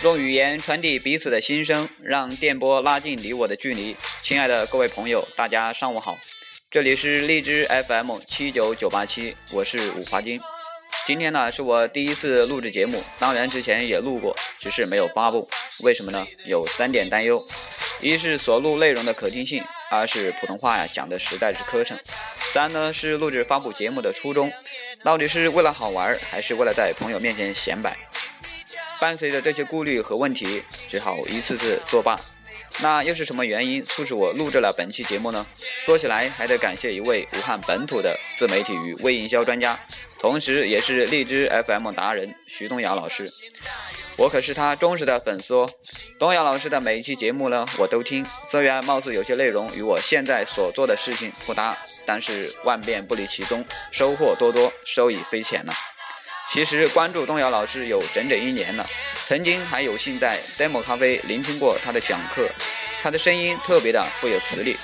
用语言传递彼此的心声，让电波拉近你我的距离。亲爱的各位朋友，大家上午好，这里是荔枝 FM 七九九八七，我是五华金。今天呢是我第一次录制节目，当然之前也录过，只是没有发布。为什么呢？有三点担忧：一是所录内容的可听性；二是普通话呀讲的实在是磕碜；三呢是录制发布节目的初衷，到底是为了好玩，还是为了在朋友面前显摆？伴随着这些顾虑和问题，只好一次次作罢。那又是什么原因促使我录制了本期节目呢？说起来，还得感谢一位武汉本土的自媒体与微营销专家，同时也是荔枝 FM 达人徐东阳老师。我可是他忠实的粉丝哦。东阳老师的每一期节目呢，我都听。虽然貌似有些内容与我现在所做的事情不搭，但是万变不离其宗，收获多多，受益匪浅呢。其实关注东尧老师有整整一年了，曾经还有幸在 demo 咖啡聆听过他的讲课，他的声音特别的富有磁力。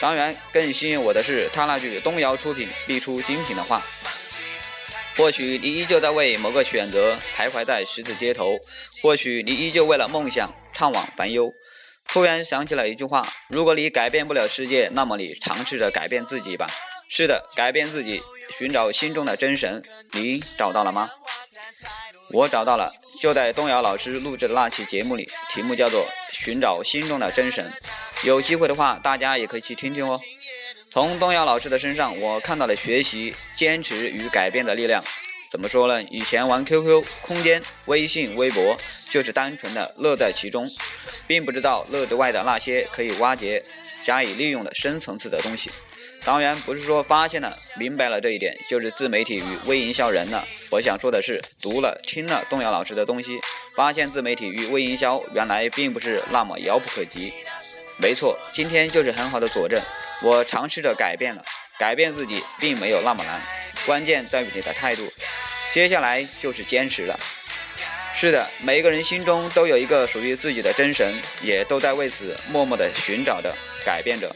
当然，更吸引我的是他那句“东瑶出品必出精品”的话。或许你依旧在为某个选择徘徊在十字街头，或许你依旧为了梦想怅惘烦忧。突然想起了一句话：如果你改变不了世界，那么你尝试着改变自己吧。是的，改变自己。寻找心中的真神，你找到了吗？我找到了，就在东瑶老师录制的那期节目里，题目叫做《寻找心中的真神》。有机会的话，大家也可以去听听哦。从东瑶老师的身上，我看到了学习、坚持与改变的力量。怎么说呢？以前玩 QQ、空间、微信、微博，就是单纯的乐在其中，并不知道乐之外的那些可以挖掘、加以利用的深层次的东西。当然不是说发现了、明白了这一点就是自媒体与微营销人了。我想说的是，读了、听了动摇老师的东西，发现自媒体与微营销原来并不是那么遥不可及。没错，今天就是很好的佐证。我尝试着改变了，改变自己并没有那么难，关键在于你的态度。接下来就是坚持了。是的，每一个人心中都有一个属于自己的真神，也都在为此默默的寻找着、改变着。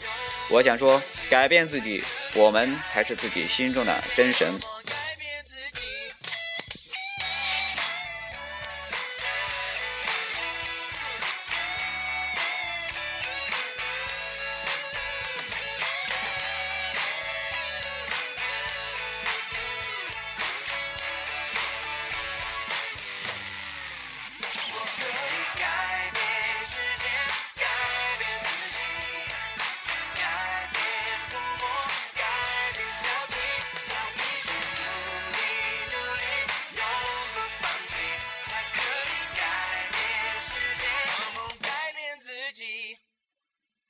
我想说，改变自己，我们才是自己心中的真神。